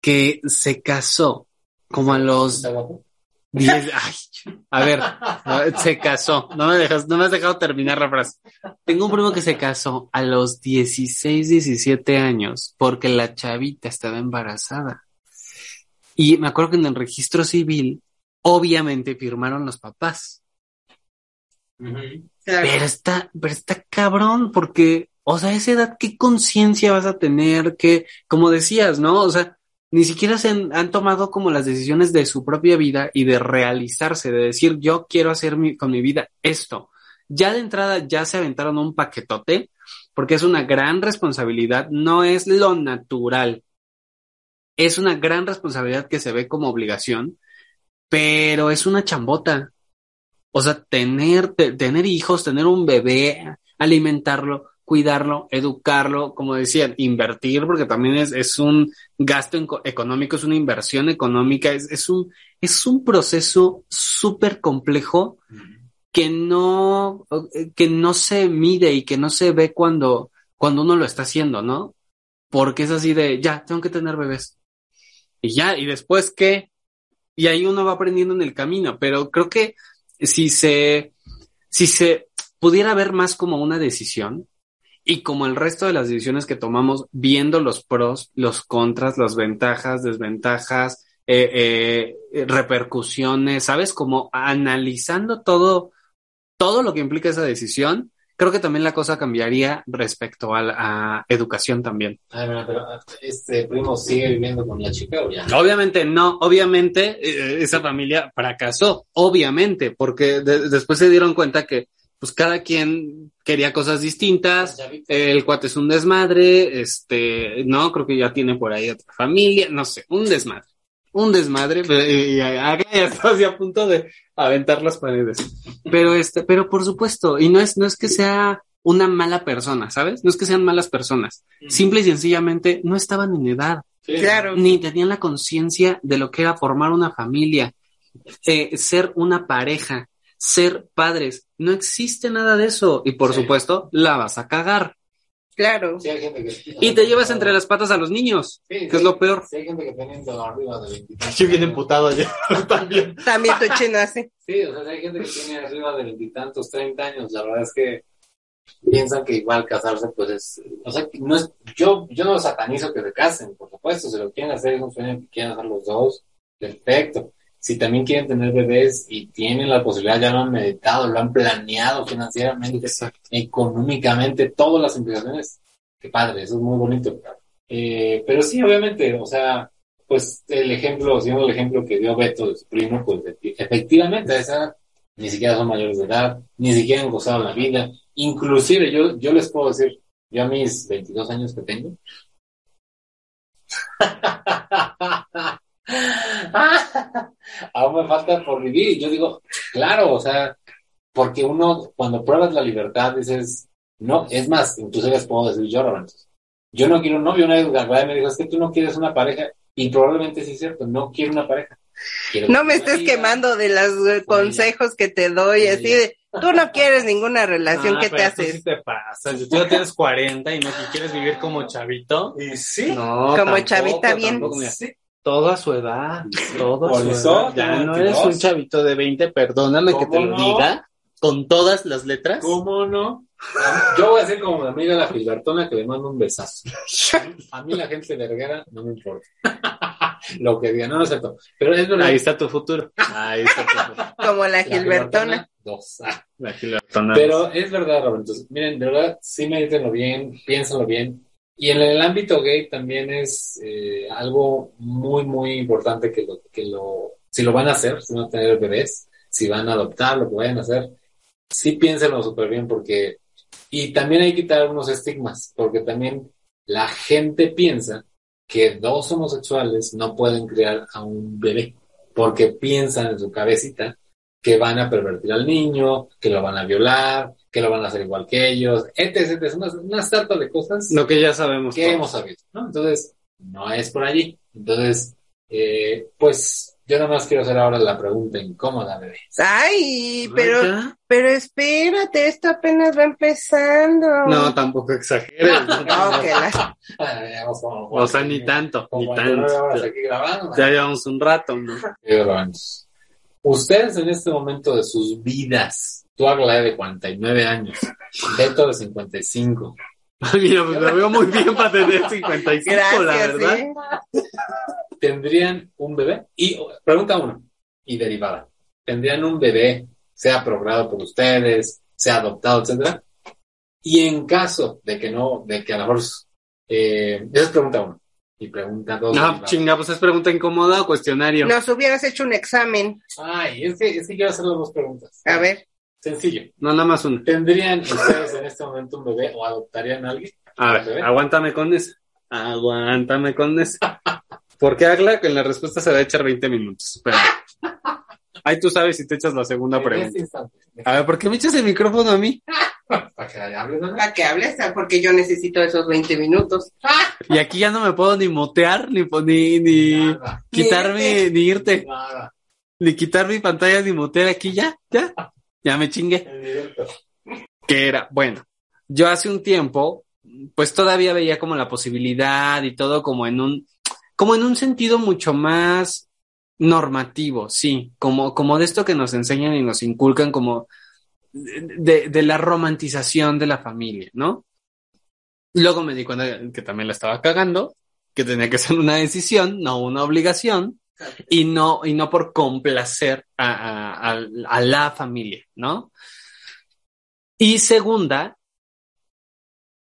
que se casó como a los ¿Está guapo? 10. Ay, a ver, se casó. No me dejas, no me has dejado terminar la frase. Tengo un primo que se casó a los 16, 17 años porque la chavita estaba embarazada. Y me acuerdo que en el registro civil, obviamente firmaron los papás. Pero está, pero está cabrón, porque, o sea, a esa edad, ¿qué conciencia vas a tener? Que, como decías, ¿no? O sea, ni siquiera se han, tomado como las decisiones de su propia vida y de realizarse, de decir, yo quiero hacer con mi vida esto. Ya de entrada ya se aventaron un paquetote, porque es una gran responsabilidad, no es lo natural. Es una gran responsabilidad que se ve como obligación, pero es una chambota. O sea, tener, te- tener hijos, tener un bebé, alimentarlo, cuidarlo, educarlo, como decían, invertir, porque también es, es un gasto económico, es una inversión económica, es, es un, es un proceso súper complejo que no, que no se mide y que no se ve cuando, cuando uno lo está haciendo, ¿no? Porque es así de, ya, tengo que tener bebés. Y ya, y después qué? Y ahí uno va aprendiendo en el camino, pero creo que si se, si se pudiera ver más como una decisión y como el resto de las decisiones que tomamos, viendo los pros, los contras, las ventajas, desventajas, eh, eh, repercusiones, ¿sabes? Como analizando todo, todo lo que implica esa decisión, creo que también la cosa cambiaría respecto a, la- a educación también. Ay, mira, pero este primo sigue viviendo con la chica o ya. Obviamente no, obviamente eh, esa familia fracasó, obviamente, porque de- después se dieron cuenta que pues cada quien quería cosas distintas, el cuate es un desmadre, este, no, creo que ya tiene por ahí otra familia, no sé, un desmadre, un desmadre, pero, y, y acá ya estás a punto de aventar las paredes. Pero este, pero por supuesto, y no es, no es que sea una mala persona, ¿sabes? No es que sean malas personas, simple y sencillamente no estaban en edad Sí. Claro. ni tenían la conciencia de lo que era formar una familia, eh, ser una pareja, ser padres. No existe nada de eso. Y por Sí. supuesto, la vas a cagar. Claro. Sí, hay gente que- Y te llevas entre las patas a los niños, Sí, que sí. es lo peor. Sí, hay gente que teniendo arriba de 23. Yo bien emputado ayer también. También tu chino así. Sí, o sea, hay gente que tiene arriba de veintitantos, treinta años. La verdad es que piensan que igual casarse, pues es. O sea, no es. Yo, yo no satanizo que se casen, por supuesto. Si lo quieren hacer, es un sueño que quieren hacer los dos. Perfecto. Si también quieren tener bebés y tienen la posibilidad, ya lo han meditado, lo han planeado financieramente, económicamente, todas las implicaciones. Qué padre, eso es muy bonito. Eh, pero sí, obviamente, o sea, pues el ejemplo, siguiendo el ejemplo que dio Beto de su primo, pues efecti- efectivamente a esa edad ni siquiera son mayores de edad, ni siquiera han gozado la vida. Inclusive yo, yo les puedo decir, yo a mis 22 años que tengo, aún me falta por vivir. Yo digo, claro, o sea, porque uno cuando pruebas la libertad dices, no, es más, incluso les puedo decir yo, Roberto, yo no quiero un novio, una vez Gabriel me dijo, es que tú no quieres una pareja, y probablemente sí es cierto, no quiero una pareja. Quiero No me estés vida. quemando de los consejos que te doy, así de, tú no quieres ninguna relación, Ah, ¿qué te haces? sí te pasa. Si tú ya tienes 40 y no que quieres vivir como chavito. Y sí, No, Como tampoco, chavita bien. tampoco, sí. Todo a su edad, todo a Por su eso, edad. Ya tengo no eres 22. un chavito de 20, perdóname que te ¿Cómo lo no? diga, con todas las letras. ¿Cómo no? Yo voy a ser como mi amiga la Gilbertona que le mando un besazo. A mí la gente verguera no me importa. Lo que diga, no, no es cierto. Pero es verdad. Ahí está tu futuro. Ahí está tu futuro. Como la La Gilbertona. Dos. La Gilbertona. Pero es verdad, Roberto. Miren, de verdad, sí medítenlo bien, piénsenlo bien. Y en el ámbito gay también es eh, algo muy, muy importante que lo, que lo, si lo van a hacer, si van a tener bebés, si van a adoptar, lo que vayan a hacer, sí piénsenlo súper bien porque, y también hay que quitar unos estigmas, porque también la gente piensa que dos homosexuales no pueden criar a un bebé, porque piensan en su cabecita que van a pervertir al niño, que lo van a violar, que lo van a hacer igual que ellos, etc. etc. Una, una sarta de cosas Lo que ya sabemos. que todos. hemos sabido, ¿no? Entonces, no es por allí. Entonces, eh, pues yo nada más quiero hacer ahora la pregunta incómoda, bebé. Ay, pero, pero espérate, esto apenas va empezando. No, tampoco exageres. ¿no? No, que la- Ah, O sea, ni tanto, ni 49 horas tanto. Ya llevamos un rato, ¿no? Ustedes en este momento de sus vidas, tú Aglaé de 49 años, Beto de 55, Mira, pues me veo muy bien para tener 55, la Gracias, verdad. ¿eh? ¿tendrían un bebé? Y pregunta uno, y derivada, ¿tendrían un bebé, sea procreado por ustedes, sea adoptado, etcétera? Y en caso de que no, de que a lo mejor, eh, esa es pregunta uno. Y pregunta dos. No, chinga, pues es pregunta incómoda o cuestionario. Nos hubieras hecho un examen. Ay, es que, es que quiero hacer las dos preguntas. A ver. Sencillo. No, nada más una. ¿Tendrían ustedes en este momento un bebé o adoptarían a alguien? A ¿Bebé? ver, aguántame con esa. Aguántame con esa. Porque Agla, que en la respuesta se va a echar 20 minutos. Espera. Ahí tú sabes si te echas la segunda En este pregunta. instante. A ver, ¿por qué me echas el micrófono a mí? Para que hables, ¿no? Para que hables, porque yo necesito esos 20 minutos. Y aquí ya no me puedo ni motear, ni, ni, ni quitarme, ni irte, nada. ni quitar mi pantalla, ni motear aquí ya, ya. Ya me chingué. Que era, bueno, yo hace un tiempo, pues todavía veía como la posibilidad y todo como en un, como en un sentido mucho más normativo, sí, como, como de esto que nos enseñan y nos inculcan como de, la romantización de la familia, ¿no? Luego me di cuenta que también la estaba cagando, que tenía que ser una decisión, no una obligación, y no, y no por complacer a, a- la familia, ¿no? Y segunda,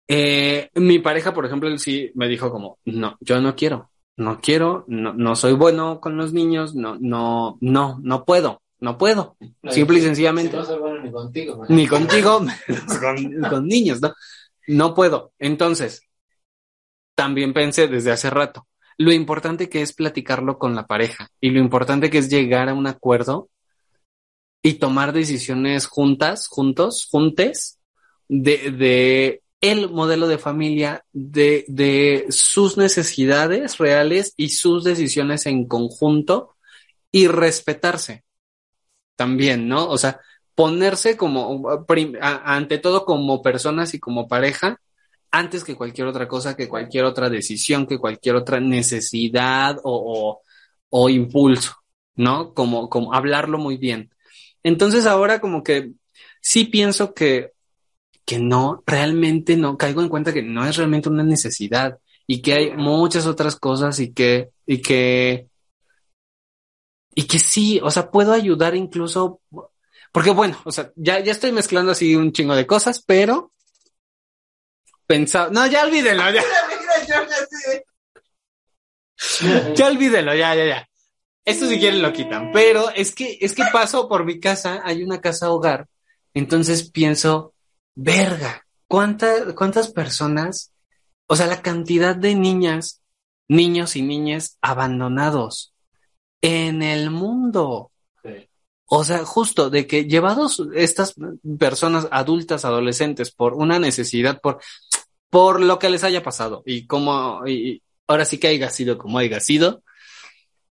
eh, mi pareja, por ejemplo, sí me dijo como, no, yo no quiero, no quiero, no, no soy bueno con los niños, no, no, no, no puedo, no puedo, simple y sencillamente, Si no soy bueno ni contigo. man. ni contigo, con niños, ¿no? No puedo. Entonces, también pensé desde hace rato, lo importante que es platicarlo con la pareja y lo importante que es llegar a un acuerdo y tomar decisiones juntas, juntos, juntes, de, de el modelo de familia, de, de sus necesidades reales y sus decisiones en conjunto y respetarse también, ¿no? O sea, ponerse como, ante todo como personas y como pareja, antes que cualquier otra cosa, que cualquier otra decisión, que cualquier otra necesidad o, o, o impulso, ¿no? Como, como hablarlo muy bien. Entonces ahora como que sí pienso que, que no, realmente no, caigo en cuenta que no es realmente una necesidad y que hay muchas otras cosas y que, y que, y que sí, o sea, puedo ayudar incluso, porque bueno, o sea, ya, ya estoy mezclando así un chingo de cosas, pero pensaba, no, ya olvídenlo, ya. Ya olvídelo, ya, ya, ya. Esto si quieren lo quitan, pero es que, es que paso por mi casa, hay una casa hogar, entonces pienso, verga, ¿cuántas, cuántas personas, o sea, la cantidad de niñas, niños y niñas abandonados en el mundo? Sí. O sea, justo de que llevados estas personas adultas, adolescentes, por una necesidad, por, por lo que les haya pasado y como, y ahora sí que haya sido como haya sido,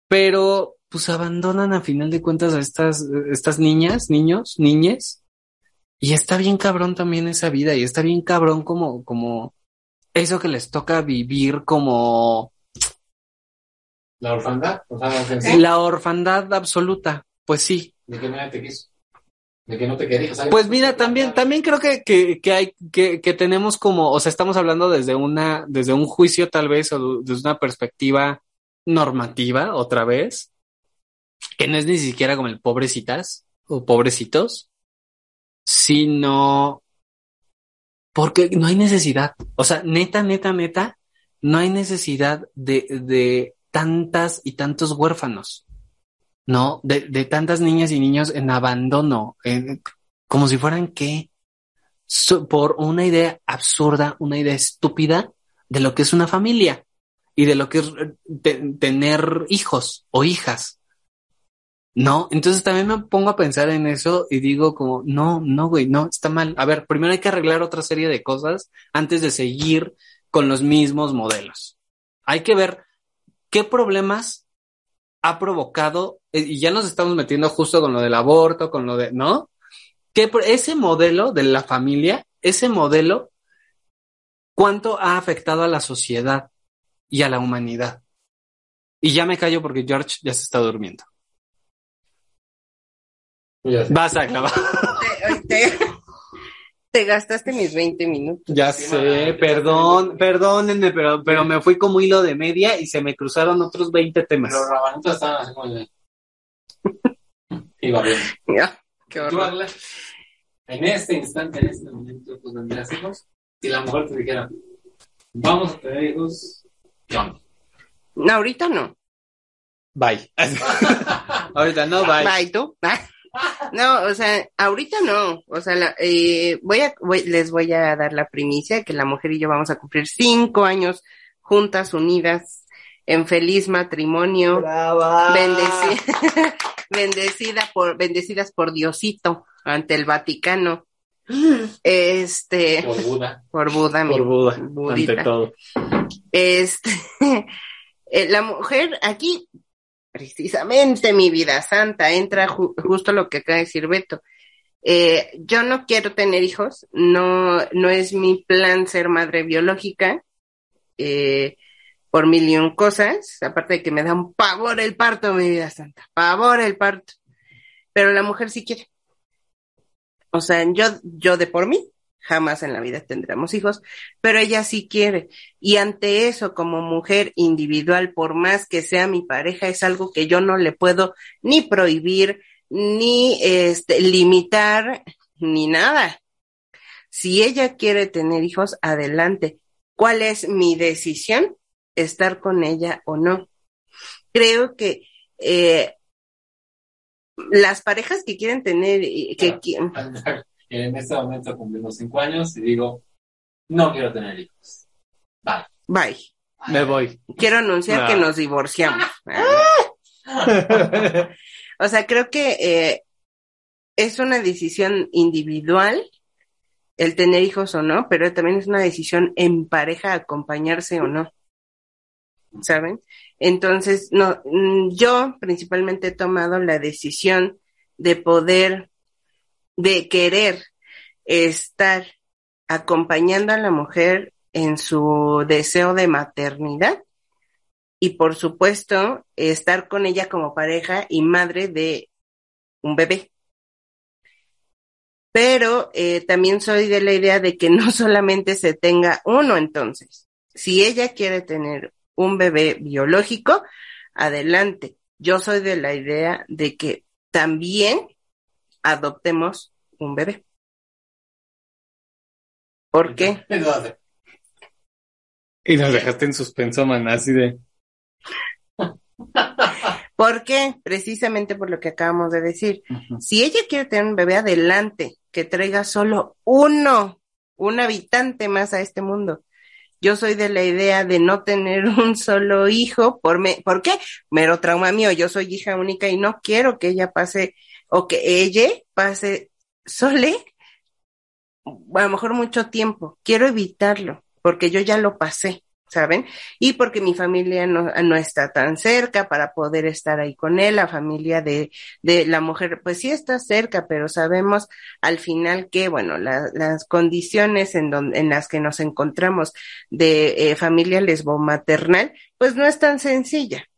pero pues abandonan a final de cuentas a estas, estas niñas, niños, niñes, y está bien cabrón también esa vida y está bien cabrón como, como eso que les toca vivir como La orfandad, o sea, la orfandad absoluta, pues sí, de que nadie te quiso. De que no te quería. o sea, Pues mira, también, también creo que, que, que hay, que, que tenemos como, o sea, estamos hablando desde una, desde un juicio tal vez, o desde una perspectiva normativa, otra vez, que no es ni siquiera como el pobrecitas o pobrecitos, sino porque no hay necesidad. O sea, neta, neta, neta, no hay necesidad de, de tantas y tantos huérfanos. ¿no? De, de tantas niñas y niños en abandono, como si fueran qué, So- por una idea absurda, una idea estúpida de lo que es una familia y de lo que es eh, te- tener hijos o hijas. ¿No? Entonces también me pongo a pensar en eso y digo como, no, no, güey, no, está mal. A ver, primero hay que arreglar otra serie de cosas antes de seguir con los mismos modelos. Hay que ver qué problemas ha provocado, eh, y ya nos estamos metiendo justo con lo del aborto, con lo de, ¿no? Que ese modelo de la familia, ese modelo, ¿cuánto ha afectado a la sociedad y a la humanidad? Y ya me callo porque George ya se está durmiendo. Vas a acabar. Te, te- te gastaste mis 20 minutos. Ya sé, perdón, perdónenme, pero, pero me fui como hilo de media y se me cruzaron otros 20 temas. Los rabanitos estaban así como de... Iba bien. Ya, qué Tú, horror. En este instante, en este momento, pues tendrías hijos. Si la mujer te dijera, vamos a tener hijos, ¿qué onda? No, ahorita no. Bye. Ahorita no, bye. Bye, tú. No, o sea, ahorita no. O sea, la- eh, voy a, voy- les voy a dar la primicia que la mujer y yo vamos a cumplir cinco años juntas, unidas, en feliz matrimonio, bendeci- bendecida por, bendecidas por Diosito ante el Vaticano. Este, Por Buda. por Buda, mi Por Buda, Budita. ante todo. Este, eh, la mujer aquí, precisamente mi vida santa, entra ju- justo lo que acaba de decir Beto. Eh, yo no quiero tener hijos, no, no es mi plan ser madre biológica, eh, por mil y un cosas, aparte de que me da un pavor el parto, mi vida santa, pavor el parto. Pero la mujer sí quiere. O sea, yo, yo de por mí, jamás en la vida tendremos hijos, pero ella sí quiere. Y ante eso, como mujer individual, por más que sea mi pareja, es algo que yo no le puedo ni prohibir, ni este, limitar, ni nada. Si ella quiere tener hijos, adelante. ¿Cuál es mi decisión? Estar con ella o no. Creo que eh, las parejas que quieren tener, eh, que, En este momento cumplimos cinco años y digo, no quiero tener hijos. Bye. bye. Me voy. Quiero anunciar No. que nos divorciamos. O sea, creo que eh, es una decisión individual el tener hijos o no, pero también es una decisión en pareja acompañarse o no. ¿Saben? Entonces, no, mm, yo principalmente he tomado la decisión de poder, de querer estar acompañando a la mujer en su deseo de maternidad y por supuesto estar con ella como pareja y madre de un bebé. Pero eh, también soy de la idea de que no solamente se tenga uno entonces. Si ella quiere tener un bebé biológico, adelante. Yo soy de la idea de que también adoptemos un bebé. ¿Por qué? Y nos dejaste en suspenso, man, así de. ¿Por qué? Precisamente por lo que acabamos de decir. Si ella quiere tener un bebé, adelante, que traiga solo uno, un habitante más a este mundo. Yo soy de la idea de no tener un solo hijo. ¿Por, me, ¿por qué? Mero trauma mío. Yo soy hija única y no quiero que ella pase o que ella pase sole, a lo mejor mucho tiempo. Quiero evitarlo porque yo ya lo pasé. ¿saben? Y porque mi familia no, no, está tan cerca para poder estar ahí con él, la familia de, de la mujer, pues sí está cerca, pero sabemos al final que, bueno, la, las condiciones en, donde, en las que nos encontramos de eh, familia lesbomaternal, pues no es tan sencilla.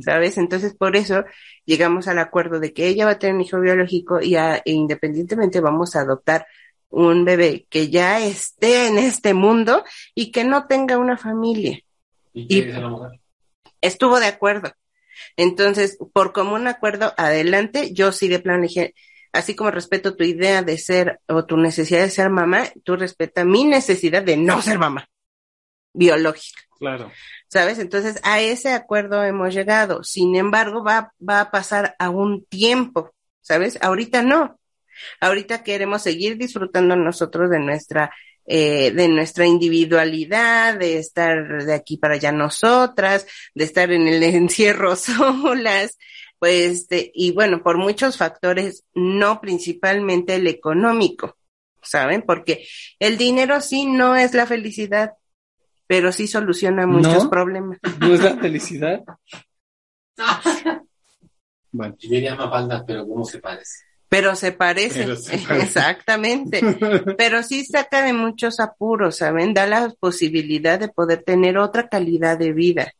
¿Sabes? Entonces, por eso llegamos al acuerdo de que ella va a tener un hijo biológico y a, e independientemente vamos a adoptar un bebé que ya esté en este mundo y que no tenga una familia. ¿Y la mujer? Estuvo de acuerdo. Entonces, por común acuerdo, adelante, yo sí de plan dije, así como respeto tu idea de ser o tu necesidad de ser mamá, tú respeta mi necesidad de no ser mamá biológica. Claro. ¿Sabes? Entonces, a ese acuerdo hemos llegado. Sin embargo, va, va a pasar a un tiempo, ¿sabes? Ahorita no. Ahorita queremos seguir disfrutando nosotros de nuestra, eh, de nuestra individualidad, de estar de aquí para allá nosotras, de estar en el encierro solas, pues, este, y bueno, por muchos factores, no principalmente el económico, ¿saben? Porque el dinero sí no es la felicidad. Pero sí soluciona muchos ¿No? problemas. ¿No es la felicidad? Bueno. Yo diría Mafalda, pero ¿cómo se parece? Pero se parece, Pero se parece. exactamente. Pero sí saca de muchos apuros, ¿saben? Da la posibilidad de poder tener otra calidad de vida.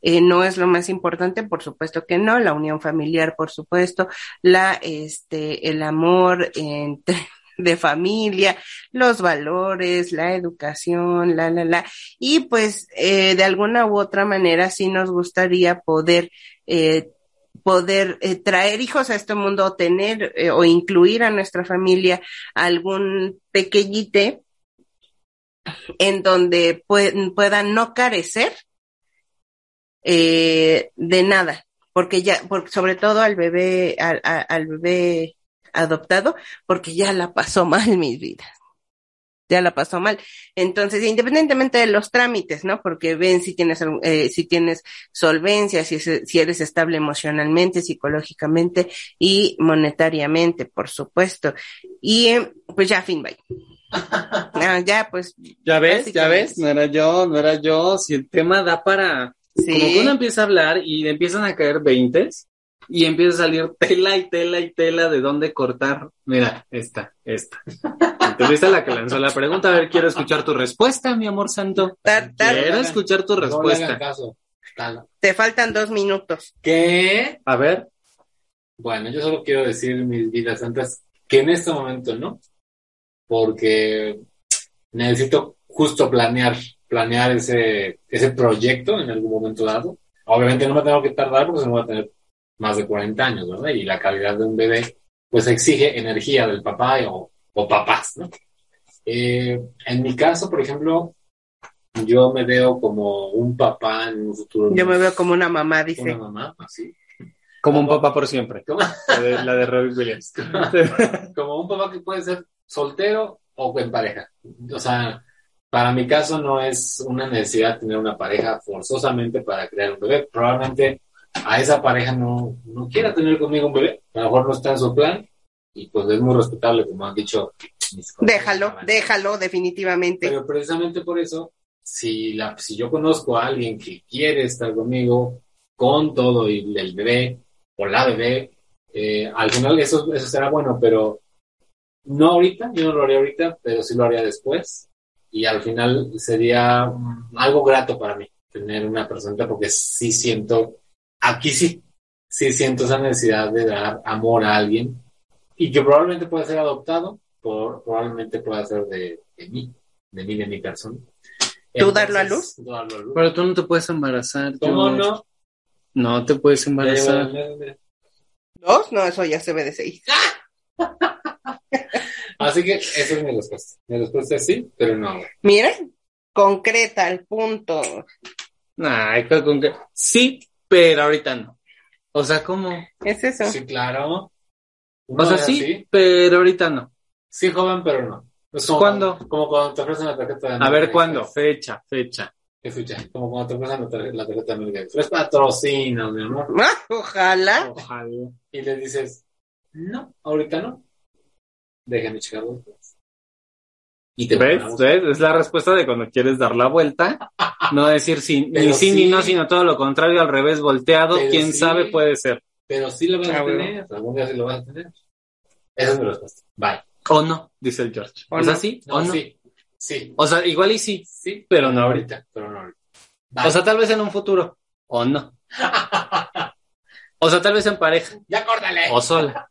Eh, no es lo más importante, por supuesto que no, la unión familiar, por supuesto, la, este, el amor entre, de familia, los valores, la educación, la, la, la. Y pues, eh, de alguna u otra manera, sí nos gustaría poder, eh, poder eh, traer hijos a este mundo o tener o incluir a nuestra familia algún pequeñite en donde pue- puedan no carecer de nada, porque ya, porque sobre todo al bebé, al bebé adoptado, porque ya la pasó mal mis vidas. Ya la pasó mal. Entonces, independientemente de los trámites, ¿no? Porque ven si tienes, eh, si tienes solvencia, si, si eres estable emocionalmente, psicológicamente y monetariamente, por supuesto. Y eh, pues ya, fin, bye. Ah, ya, pues ¿Ya ves? ¿Ya ves? No era yo, no era yo. Si el tema da para... sí. Como que uno empieza a hablar y empiezan a caer veintes y empieza a salir tela y tela y tela de dónde cortar. Mira, esta, esta. Fuiste la que lanzó la pregunta. A ver, quiero escuchar tu respuesta, mi amor santo. Quiero escuchar tu respuesta. te faltan dos minutos. ¿Qué? A ver, Bueno, yo solo quiero decir, mis vidas santas, que en este momento no, porque necesito justo planear, planear ese, ese proyecto en algún momento dado. Obviamente no me tengo que tardar porque se me va a tener más de 40 años, ¿verdad? Y la calidad de un bebé, pues exige energía del papá o, o papás, ¿no? Eh, en mi caso, por ejemplo, yo me veo como un papá en un futuro. Yo me veo como una mamá, una dice. mamá, así. como un papá por siempre. ¿Cómo? La de, la de Robbie Williams. como un papá que puede ser soltero o en pareja. O sea, para mi caso no es una necesidad tener una pareja forzosamente para crear un bebé. Probablemente a esa pareja no, no quiera tener conmigo un bebé. A lo mejor no está en su plan y pues es muy respetable, como han dicho. mis. Déjalo, déjalo, definitivamente. Pero precisamente por eso, si, la, si yo conozco a alguien que quiere estar conmigo con todo y el bebé o la bebé, eh, al final eso, eso será bueno, pero no ahorita, yo no lo haría ahorita, pero sí lo haría después. Y al final sería mm, algo grato para mí tener una persona porque sí siento, aquí sí, sí siento esa necesidad de dar amor a alguien y que probablemente pueda ser adoptado, por, probablemente pueda ser de, de mí, de mí, de mi persona. ¿Tú darlo a luz? tú darlo a luz. Pero tú no te puedes embarazar. ¿Cómo George. no? No te puedes Ya embarazar. ¿Dos? No, eso ya se ve de seis. Así que esa es mi respuesta. Mi respuesta es sí, pero no. Mira, concreta, al punto. Ay, pero con que... Sí, pero ahorita no. O sea, ¿cómo? Es eso. Sí, claro. O sea, No, sí, pero ahorita no. sí, joven, pero no. Es como ¿Cuándo? Como cuando te ofrecen la tarjeta de A ver, ¿cuándo? Express. Fecha, fecha. Escucha, como cuando te ofrecen la tarjeta, la tarjeta de American Express. Patrocina, mi amor. Ah, ojalá. Ojalá. Y le dices, no, ahorita no. Déjame checarlo. Y te ¿Ves? ¿Ves? Es la respuesta de cuando quieres dar la vuelta. No decir sí, ni sí, ni no, sino todo lo contrario, al revés, volteado. Pero Quién sí. sabe, puede ser. Pero sí lo vas a Ah, bueno. tener. Algún día sí lo vas a tener. Esa es mi respuesta. Bye. O no, dice el George. O O, sea, no. sí, No, o no. sí. Sí. O sea, igual y sí, Sí. pero no ahorita. Pero no ahorita. Bye. O sea, tal vez en un futuro. O no. O sea, tal vez en pareja. ya córtale. O sola.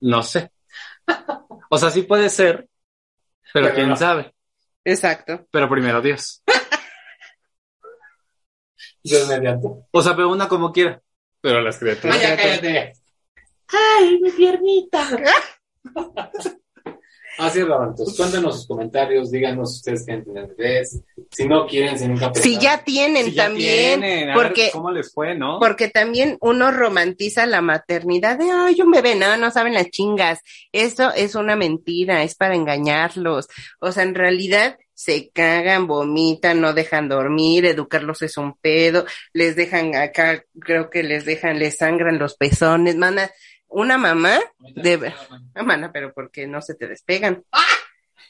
No sé. O sea, sí puede ser. Pero, Pero quién no. sabe. Exacto. Pero primero Dios. Dios mediante. O sea, pero una como quiera. Pero las criaturas. Ay, ya cállate. Ay, mi piernita. Así es, Roberto. Cuéntenos sus comentarios. Díganos ustedes qué entienden bebés. Si no quieren, si nunca Si ya tienen Si ya también, tienen, a porque ver cómo les fue, ¿no? porque también uno romantiza la maternidad de, ay, un bebé, no, no saben las chingas. Eso es una mentira, es para engañarlos. O sea, en realidad se cagan, vomitan, no dejan dormir, educarlos es un pedo, les dejan acá, creo que les dejan, les sangran los pezones, mana, una mamá, de- ah, mana, pero porque no se te despegan.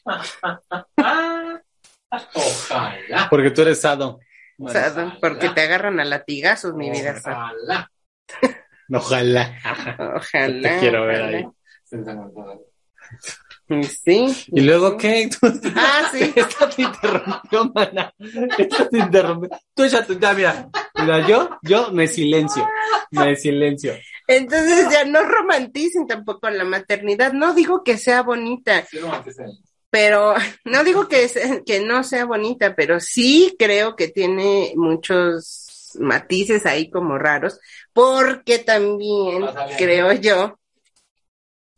Ojalá. Porque tú eres sado. O sea, porque te agarran a latigazos, mi vida. Ojalá. Ojalá. Ojalá. Te quiero ver ojalá. ahí. Sí. ¿Y luego qué? Ah, sí. Esta te interrumpió, mana. Esta te interrumpió. Tú ya, tú ya, mira. Mira, yo, yo me silencio. Me silencio. Entonces ya no romanticen tampoco la maternidad. No digo que sea bonita, Sí, pero no digo que, se- que no sea bonita, pero sí creo que tiene muchos matices ahí como raros, porque también creo yo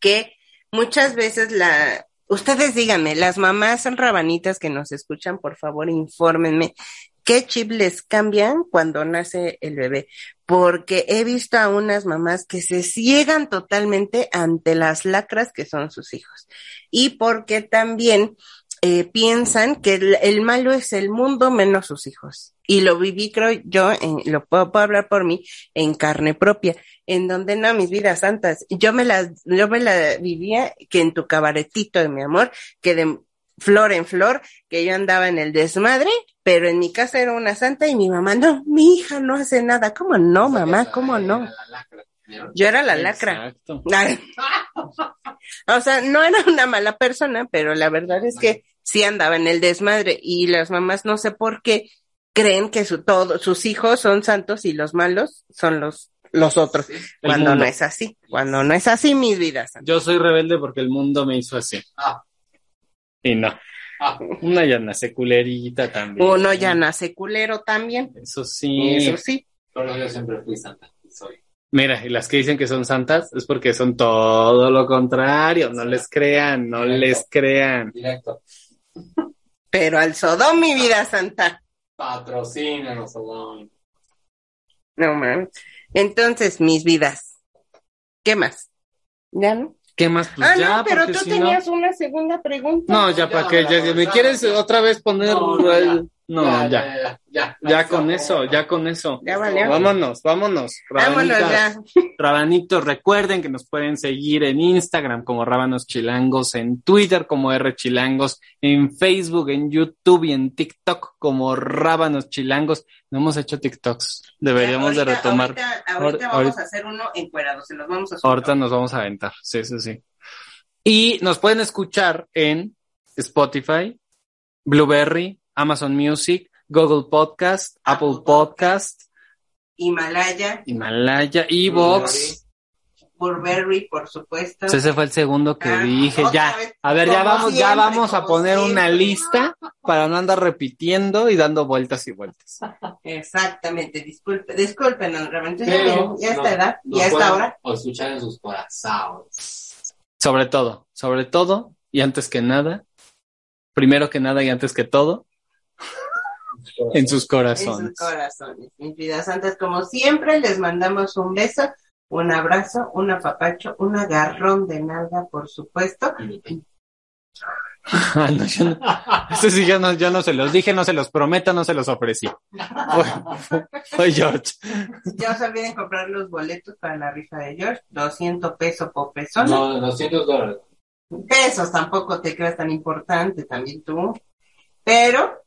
que muchas veces la... Ustedes díganme, las mamás son rabanitas que nos escuchan, por favor, infórmenme. ¿Qué chip les cambian cuando nace el bebé? Porque he visto a unas mamás que se ciegan totalmente ante las lacras que son sus hijos. Y porque también eh, piensan que el, malo es el mundo menos sus hijos. Y lo viví, creo yo, en- lo puedo, hablar por mí, en carne propia, en donde no, mis vidas santas, yo me la, yo me la vivía que en tu cabaretito de mi amor, que de flor en flor, que yo andaba en el desmadre, pero en mi casa era una santa y mi mamá, no, mi hija no hace nada. ¿Cómo no, mamá? ¿Cómo no? Yo era la lacra. Exacto. O sea, no era una mala persona, pero la verdad es que sí andaba en el desmadre y las mamás no sé por qué creen que su, todo, sus hijos son santos y los malos son los, los otros. Cuando mundo. no es así, cuando no es así, mis vidas. Yo soy rebelde porque el mundo me hizo así. Ah. Y no. Ah. Una ya nace culerita también. Uno ya nace culero también. Eso sí. Eso sí. Pero yo siempre fui santa. Soy. Mira, y las que dicen que son santas es porque son todo lo contrario. No les crean, no les crean. Directo. Pero al sodón, mi vida santa. Patrocínanos, Odón. No mames. Entonces, mis vidas. ¿Qué más? ¿Ya no? ¿Qué más? Pues ah, ya, no, pero porque tú si tenías una segunda pregunta. No, ya Ya, para qué, ya, ya, ¿me ya, quieres ya. otra vez poner No, no, el- No, ya, ya, ya. Ya, ya con eso, ya con eso. Ya valió. Vámonos, vámonos. Vámonos rabanitas. ya. Rabanitos, recuerden que nos pueden seguir en Instagram como Rábanos Chilangos, en Twitter como R Chilangos, en Facebook, en YouTube y en TikTok como Rábanos Chilangos. No hemos hecho TikToks, deberíamos Ya, de retomar. Ahorita, ahorita Ahor- vamos ahorita- a hacer uno encuerado, se los vamos a subir. Ahorita nos vamos a aventar, sí, sí, sí. Y nos pueden escuchar en Spotify, Blueberry, Amazon Music, Google Podcast, Apple Apple Podcast, Himalaya, Himalaya, Evox. Burberry, por supuesto. Ese fue el segundo que Ah, dije. Ya, vez. a ver, ya vamos, ya vamos a poner una lista para no andar repitiendo y dando vueltas y vueltas. Exactamente, disculpe, discúlpenos, realmente Pero ya a esta no- edad y a esta hora. Escuchar en sus corazones. Sobre todo, sobre todo y antes que nada, primero que nada y antes que todo, en sus En corazones. sus corazones. Mis vidas santas, como siempre, les mandamos un beso, un abrazo, un apapacho, un agarrón de nalga, por supuesto. Ah, no, yo no, eso sí, yo no, yo no se los dije, no se los prometo, no se los ofrecí. Fue, fue- fue George. Ya se olviden comprar los boletos para la rifa de George, 200 pesos por persona. No, 200 dólares. Pesos tampoco te creas tan importante, también tú. Pero,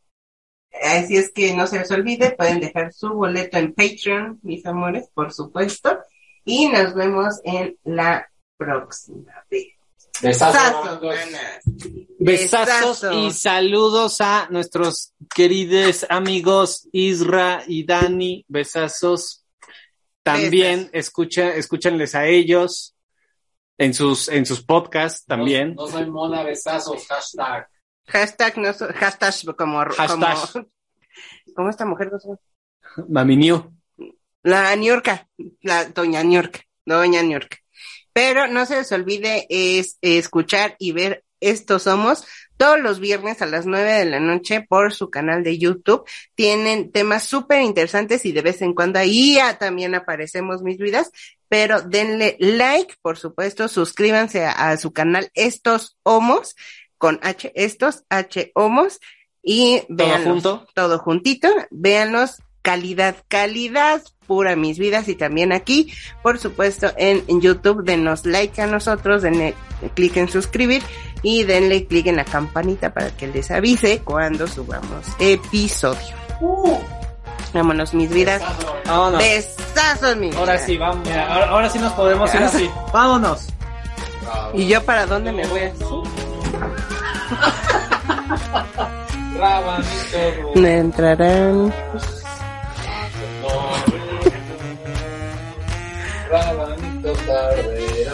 así es que no se les olvide, pueden dejar su boleto en Patreon, mis amores, por supuesto. Y nos vemos en la próxima vez. Besazos. Besazos, y saludos a nuestros queridos amigos Isra y Dani. Besazos. También escucha, escúchanles a ellos en sus, en sus podcasts también. No, no soy mona, besazos, hashtag. Hashtag, no, so- hashtag como, Hashtag. como, como esta mujer, no. Mami New. La Niurka, la doña Niurka, doña Niurka. Pero no se les olvide es, escuchar y ver Estos Somos todos los viernes a las nueve de la noche por su canal de YouTube. Tienen temas súper interesantes y de vez en cuando ahí ya también aparecemos mis vidas, pero denle like, por supuesto, suscríbanse a, a su canal Estos Homos con H, estos H Homos y Todo vean junto. todo juntito, véanlos, calidad, calidad pura mis vidas y también aquí, por supuesto, en, en YouTube. Denos like a nosotros, denle clic en suscribir y denle clic en la campanita para que les avise cuando subamos episodio. Vámonos, mis vidas. Vámonos. Besazos, mis Ahora sí, vamos. mira, ahora, ahora sí nos podemos ir así. Vámonos. ¿Y yo para dónde me voy así? Me entrarán. Rabanito Carrera.